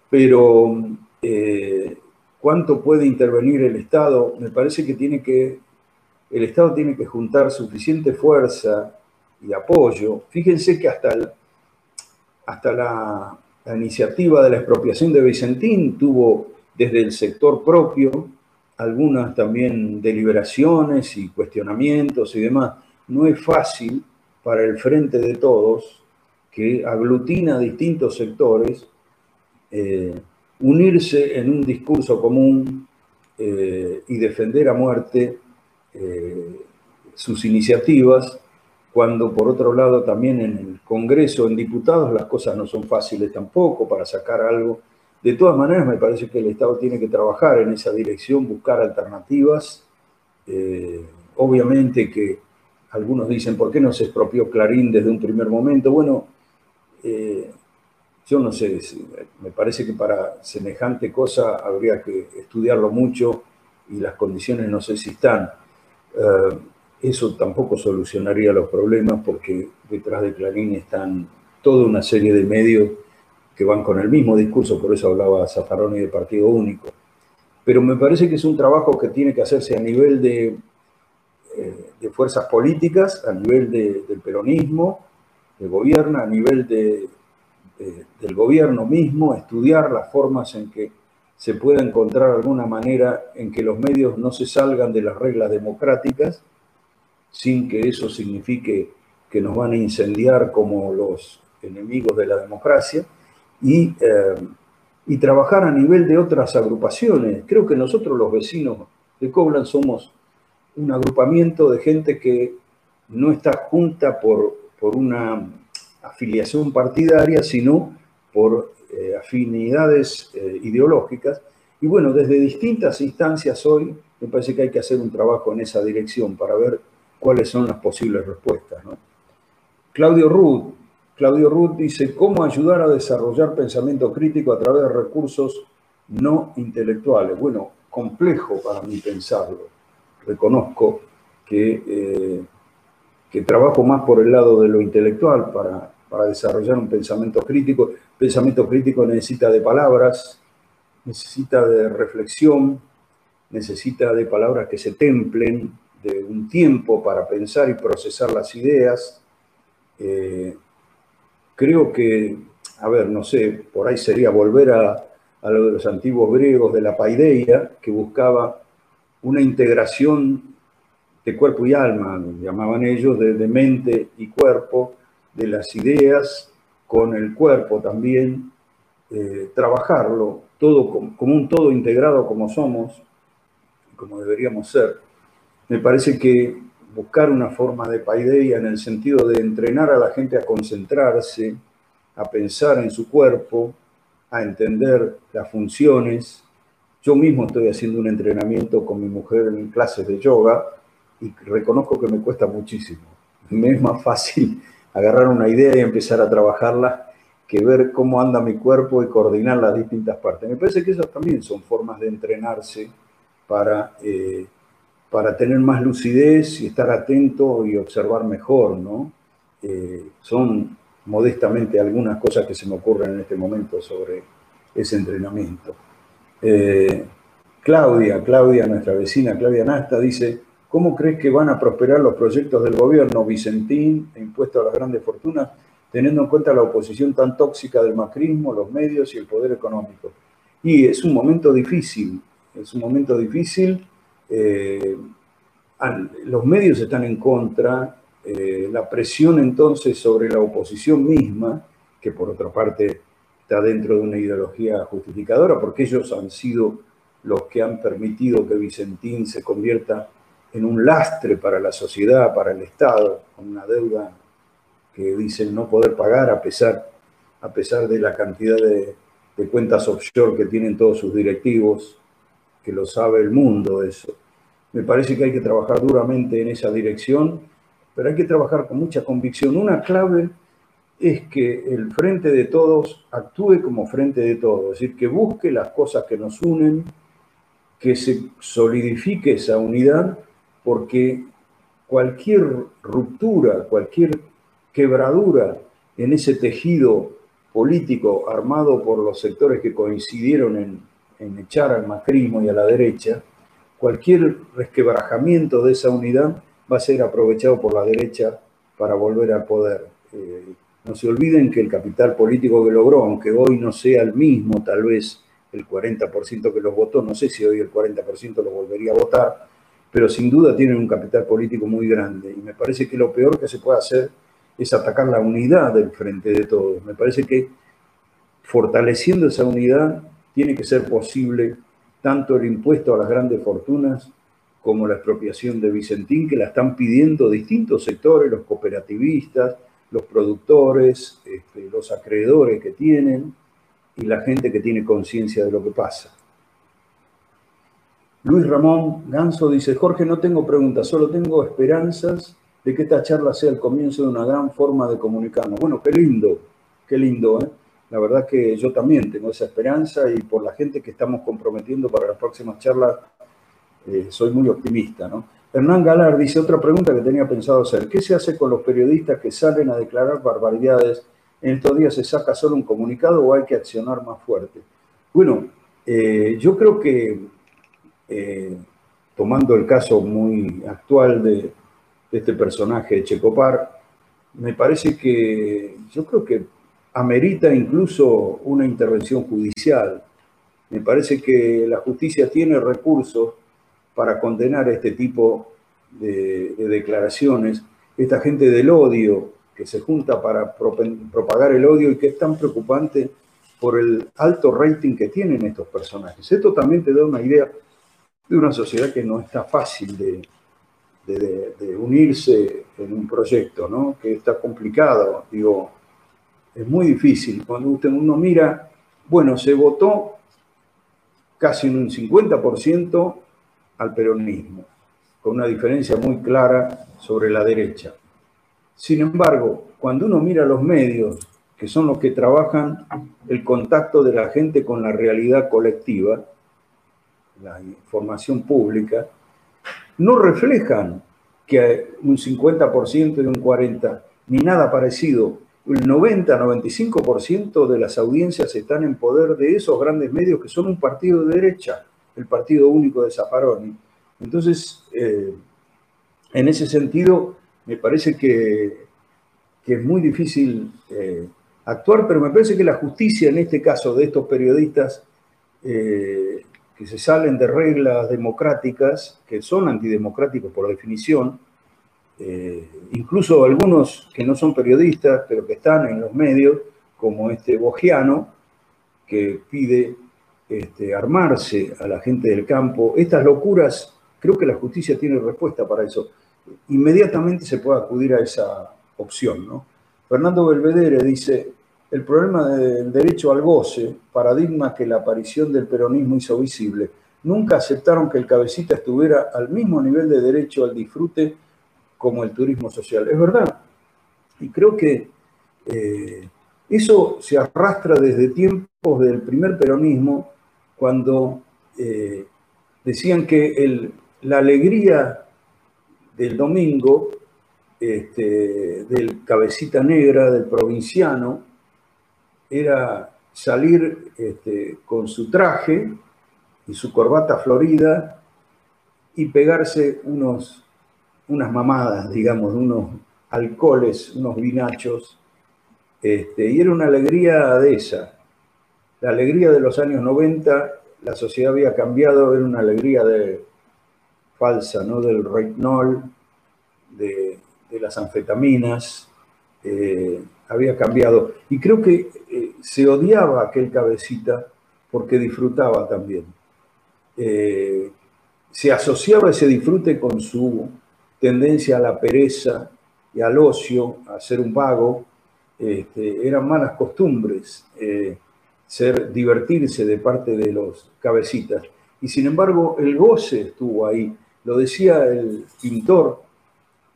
Pero eh, ¿cuánto puede intervenir el Estado? Me parece que tiene que, el Estado tiene que juntar suficiente fuerza y apoyo. Fíjense que hasta, hasta la, iniciativa de la expropiación de Vicentín tuvo desde el sector propio algunas también deliberaciones y cuestionamientos y demás. No es fácil para el frente de todos, que aglutina distintos sectores, eh, unirse en un discurso común eh, y defender a muerte eh, sus iniciativas cuando por otro lado también en el Congreso, en diputados, las cosas no son fáciles tampoco para sacar algo. De todas maneras, me parece que el Estado tiene que trabajar en esa dirección, buscar alternativas. Obviamente que algunos dicen, ¿por qué no se expropió Clarín desde un primer momento? Bueno, yo no sé, me parece que para semejante cosa habría que estudiarlo mucho y las condiciones no sé si están. Eh, eso tampoco solucionaría los problemas porque detrás de Clarín están toda una serie de medios que van con el mismo discurso, por eso hablaba Zaffaroni de partido único. Pero me parece que es un trabajo que tiene que hacerse a nivel de, eh, de fuerzas políticas, a nivel del peronismo, del gobierno, a nivel de, del gobierno mismo, estudiar las formas en que se pueda encontrar alguna manera en que los medios no se salgan de las reglas democráticas sin que eso signifique que nos van a incendiar como los enemigos de la democracia, y, eh, y trabajar a nivel de otras agrupaciones. Creo que nosotros los vecinos de Coblan somos un agrupamiento de gente que no está junta por, por una afiliación partidaria, sino por eh, afinidades eh, ideológicas. Y bueno, desde distintas instancias hoy me parece que hay que hacer un trabajo en esa dirección para ver cuáles son las posibles respuestas. Claudio Ruth, Claudio Ruth dice, ¿cómo ayudar a desarrollar pensamiento crítico a través de recursos no intelectuales? Bueno, complejo para mí pensarlo. Reconozco que, eh, que trabajo más por el lado de lo intelectual para, para desarrollar un pensamiento crítico. Pensamiento crítico necesita de palabras, necesita de reflexión, necesita de palabras que se templen, de un tiempo para pensar y procesar las ideas. Eh, creo que, a ver, no sé, por ahí sería volver a, lo de los antiguos griegos de la paideia, que buscaba una integración de cuerpo y alma, llamaban ellos, de, mente y cuerpo, de las ideas con el cuerpo también, eh, trabajarlo todo como un todo integrado como somos, como deberíamos ser me parece que buscar una forma de paideia en el sentido de entrenar a la gente a concentrarse, a pensar en su cuerpo, a entender las funciones. Yo mismo estoy haciendo un entrenamiento con mi mujer en clases de yoga y reconozco que me cuesta muchísimo. Me es más fácil agarrar una idea y empezar a trabajarla que ver cómo anda mi cuerpo y coordinar las distintas partes. Me parece que esas también son formas de entrenarse para eh, para tener más lucidez y estar atento y observar mejor, ¿no? Eh, son modestamente algunas cosas que se me ocurren en este momento sobre ese entrenamiento. Eh, Claudia, Claudia, nuestra vecina Claudia Nasta, dice, ¿cómo crees que van a prosperar los proyectos del gobierno Vicentín e impuesto a las grandes fortunas, teniendo en cuenta la oposición tan tóxica del macrismo, los medios y el poder económico? Y es un momento difícil, es un momento difícil. Eh, los medios están en contra, eh, la presión entonces sobre la oposición misma, que por otra parte está dentro de una ideología justificadora, porque ellos han sido los que han permitido que Vicentín se convierta en un lastre para la sociedad, para el Estado, con una deuda que dicen no poder pagar a pesar, a pesar de la cantidad de, de cuentas offshore que tienen todos sus directivos, que lo sabe el mundo eso. Me parece que hay que trabajar duramente en esa dirección, pero hay que trabajar con mucha convicción. Una clave es que el frente de todos actúe como frente de todos, es decir, que busque las cosas que nos unen, que se solidifique esa unidad, porque cualquier ruptura, cualquier quebradura en ese tejido político armado por los sectores que coincidieron en, echar al macrismo y a la derecha, cualquier resquebrajamiento de esa unidad va a ser aprovechado por la derecha para volver al poder. Eh, no se olviden que el capital político que logró, aunque hoy no sea el mismo, tal vez el 40% que los votó, no sé si hoy el 40% lo volvería a votar, pero sin duda tienen un capital político muy grande. Y me parece que lo peor que se puede hacer es atacar la unidad del frente de todos. Me parece que fortaleciendo esa unidad tiene que ser posible tanto el impuesto a las grandes fortunas como la expropiación de Vicentín, que la están pidiendo distintos sectores, los cooperativistas, los productores, este, los acreedores que tienen y la gente que tiene conciencia de lo que pasa. Luis Ramón Ganso dice, Jorge, no tengo preguntas, solo tengo esperanzas de que esta charla sea el comienzo de una gran forma de comunicarnos. Bueno, qué lindo, qué lindo, ¿eh? La verdad que yo también tengo esa esperanza y por la gente que estamos comprometiendo para las próximas charlas, eh, soy muy optimista, ¿no? Hernán Galar dice otra pregunta que tenía pensado hacer. ¿Qué se hace con los periodistas que salen a declarar barbaridades? ¿En estos días se saca solo un comunicado o hay que accionar más fuerte? Bueno, eh, yo creo que, eh, tomando el caso muy actual de, de este personaje de Checopar, me parece que yo creo que amerita incluso una intervención judicial. Me parece que la justicia tiene recursos para condenar este tipo de, declaraciones. Esta gente del odio que se junta para propagar el odio y que es tan preocupante por el alto rating que tienen estos personajes. Esto también te da una idea de una sociedad que no está fácil de, unirse en un proyecto, ¿no? que está complicado. Digo, es muy difícil. Cuando usted, uno mira, bueno, se votó casi en un 50% al peronismo, con una diferencia muy clara sobre la derecha. Sin embargo, cuando uno mira los medios, que son los que trabajan el contacto de la gente con la realidad colectiva, la información pública, no reflejan que un 50% y un 40%, ni nada parecido. El 90-95% de las audiencias están en poder de esos grandes medios que son un partido de derecha, el partido único de Zaffaroni. Entonces, eh, en ese sentido, me parece que, es muy difícil eh, actuar, pero me parece que la justicia en este caso de estos periodistas eh, que se salen de reglas democráticas, que son antidemocráticos por definición, eh, incluso algunos que no son periodistas, pero que están en los medios, como este Bogiano, que pide este, armarse a la gente del campo. Estas locuras, creo que la justicia tiene respuesta para eso. Inmediatamente se puede acudir a esa opción. ¿no? Fernando Belvedere dice, el problema del derecho al goce, paradigma que la aparición del peronismo hizo visible. Nunca aceptaron que el cabecita estuviera al mismo nivel de derecho al disfrute como el turismo social. Es verdad. Y creo que eh, eso se arrastra desde tiempos del primer peronismo, cuando eh, decían que la alegría del domingo este, del cabecita negra, del provinciano, era salir este, con su traje y su corbata florida y pegarse unos, unas mamadas, digamos, unos alcoholes, unos vinachos. Este, y era una alegría de esa. La alegría de los años 90, la sociedad había cambiado, era una alegría de, falsa, ¿no? Del retinol, de, las anfetaminas, eh, había cambiado. Y creo que eh, se odiaba aquel cabecita porque disfrutaba también. Eh, se asociaba ese disfrute con su tendencia a la pereza y al ocio, a ser un vago. Este, eran malas costumbres ser divertirse de parte de los cabecitas. Y sin embargo, el goce estuvo ahí. Lo decía el pintor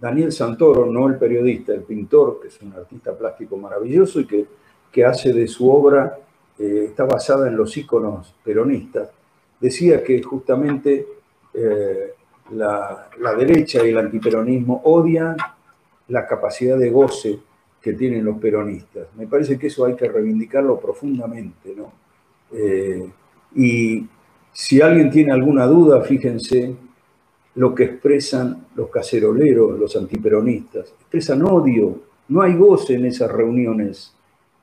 Daniel Santoro, no el periodista, el pintor, que es un artista plástico maravilloso y que, que hace de su obra, eh, está basada en los íconos peronistas. Decía que justamente eh, la, la, derecha y el antiperonismo odian la capacidad de goce que tienen los peronistas. Me parece que eso hay que reivindicarlo profundamente. ¿no? Eh, y si alguien tiene alguna duda, fíjense lo que expresan los caceroleros, los antiperonistas. Expresan odio, no hay goce en esas reuniones,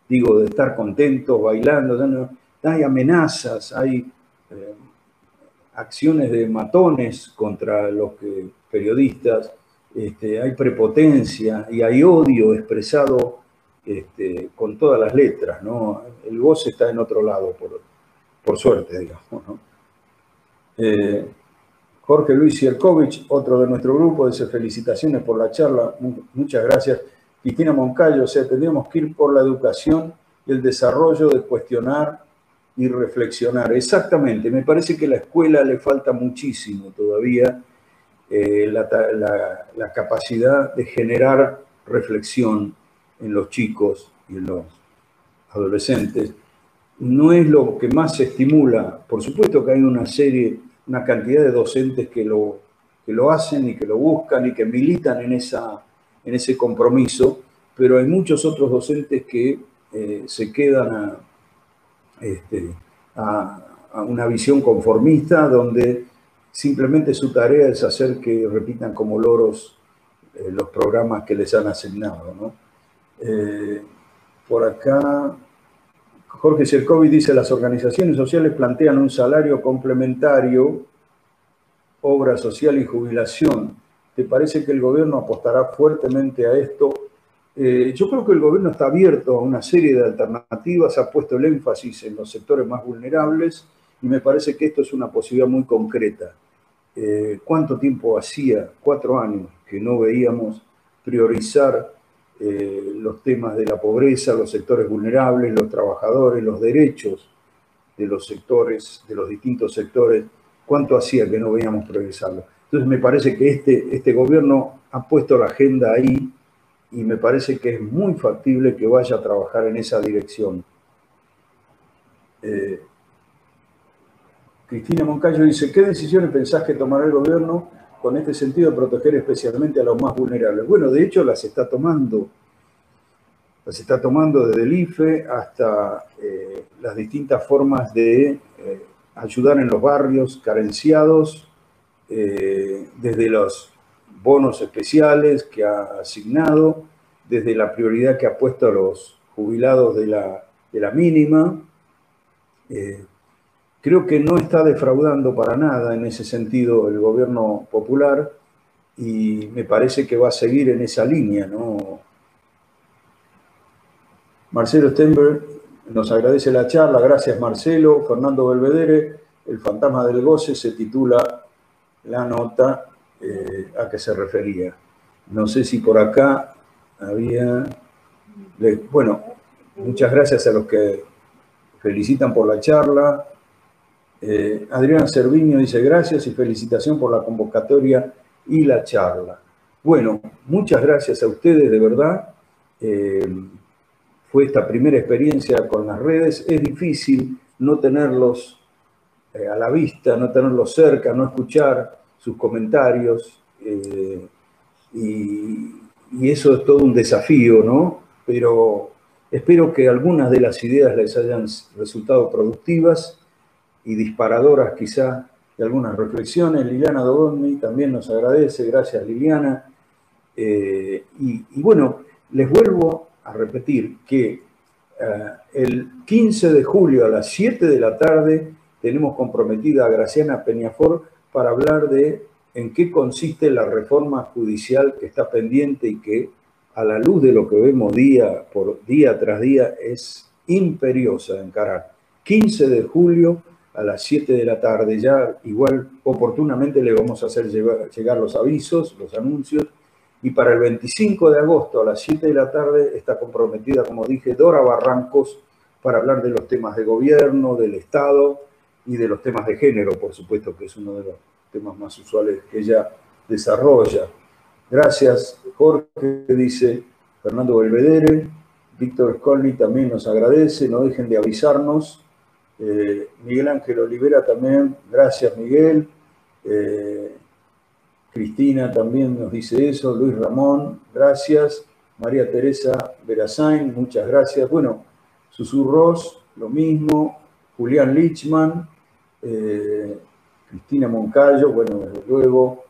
digo, de estar contentos, bailando, hay amenazas, hay eh, acciones de matones contra los periodistas, este, hay prepotencia y hay odio expresado este, con todas las letras, ¿no? El goce está en otro lado, por, por suerte, digamos, ¿no? Eh, Jorge Luis Cierkovich, otro de nuestro grupo, dice felicitaciones por la charla, muchas gracias. Cristina Moncayo, o sea, tendríamos que ir por la educación y el desarrollo de cuestionar y reflexionar. Exactamente, me parece que a la escuela le falta muchísimo todavía eh, la, capacidad de generar reflexión en los chicos y en los adolescentes. No es lo que más se estimula. Por supuesto que hay una serie una cantidad de docentes que lo, que lo hacen y que lo buscan y que militan en, esa, en ese compromiso, pero hay muchos otros docentes que eh, se quedan a, este, a, una visión conformista donde simplemente su tarea es hacer que repitan como loros eh, los programas que les han asignado. ¿no? Eh, por acá, Jorge Cercovi dice, las organizaciones sociales plantean un salario complementario, obra social y jubilación. ¿Te parece que el gobierno apostará fuertemente a esto? Eh, yo creo que el gobierno está abierto a una serie de alternativas, ha puesto el énfasis en los sectores más vulnerables y me parece que esto es una posibilidad muy concreta. Eh, ¿Cuánto tiempo hacía? Cuatro años que no veíamos priorizar eh, los temas de la pobreza, los sectores vulnerables, los trabajadores, los derechos de los sectores, de los distintos sectores, cuánto hacía que no veíamos progresarlo. Entonces me parece que este, este gobierno ha puesto la agenda ahí y me parece que es muy factible que vaya a trabajar en esa dirección. Eh, Cristina Moncayo dice, ¿qué decisiones pensás que tomará el gobierno con este sentido de proteger especialmente a los más vulnerables. Bueno, de hecho las está tomando, las está tomando desde el IFE hasta eh, las distintas formas de eh, ayudar en los barrios carenciados, eh, desde los bonos especiales que ha asignado, desde la prioridad que ha puesto a los jubilados de la, de la mínima, Creo que no está defraudando para nada en ese sentido el gobierno popular y me parece que va a seguir en esa línea. ¿no? Marcelo Stenberg nos agradece la charla, gracias Marcelo. Fernando Belvedere, El fantasma del goce, se titula la nota eh, a que se refería. No sé si por acá había... Bueno, muchas gracias a los que felicitan por la charla. Eh, Adriana Cerviño dice gracias y felicitación por la convocatoria y la charla. Bueno, muchas gracias a ustedes, de verdad. Eh, fue esta primera experiencia con las redes. Es difícil no tenerlos eh, a la vista, no tenerlos cerca, no escuchar sus comentarios. Y eso es todo un desafío, ¿no? Pero espero que algunas de las ideas les hayan resultado productivas y disparadoras quizá de algunas reflexiones. Liliana Dodoni también nos agradece, gracias Liliana. Eh, y, bueno, les vuelvo a repetir que eh, el 15 de julio a las 7 de la tarde tenemos comprometida a Graciana Peñafor para hablar de en qué consiste la reforma judicial que está pendiente y que a la luz de lo que vemos día por día tras día es imperiosa de encarar. 15 de julio a las 7 de la tarde, ya igual oportunamente le vamos a hacer llegar los avisos, los anuncios, y para el 25 de agosto a las 7 de la tarde está comprometida, como dije, Dora Barrancos para hablar de los temas de gobierno, del Estado y de los temas de género, por supuesto, que es uno de los temas más usuales que ella desarrolla. Gracias, Jorge, dice Fernando Belvedere. Víctor Scolni también nos agradece, no dejen de avisarnos. Eh, Miguel Ángel Olivera también, gracias Miguel. Eh, Cristina también nos dice eso. Luis Ramón, gracias. María Teresa Verazain, muchas gracias. Bueno, Susurros, lo mismo. Julián Lichman, eh, Cristina Moncayo, bueno, desde luego.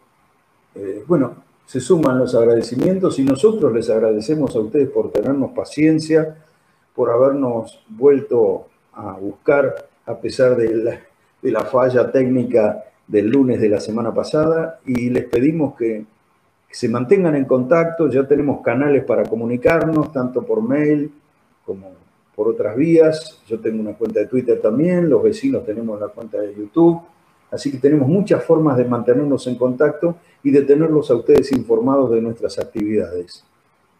Bueno, se suman los agradecimientos y nosotros les agradecemos a ustedes por tenernos paciencia, por habernos vuelto a buscar a pesar de la, falla técnica del lunes de la semana pasada y les pedimos que, se mantengan en contacto, ya tenemos canales para comunicarnos, tanto por mail como por otras vías. Yo tengo una cuenta de Twitter también, los vecinos tenemos la cuenta de YouTube. Así que tenemos muchas formas de mantenernos en contacto y de tenerlos a ustedes informados de nuestras actividades.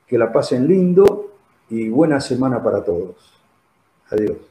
Que la pasen lindo y buena semana para todos. Adiós.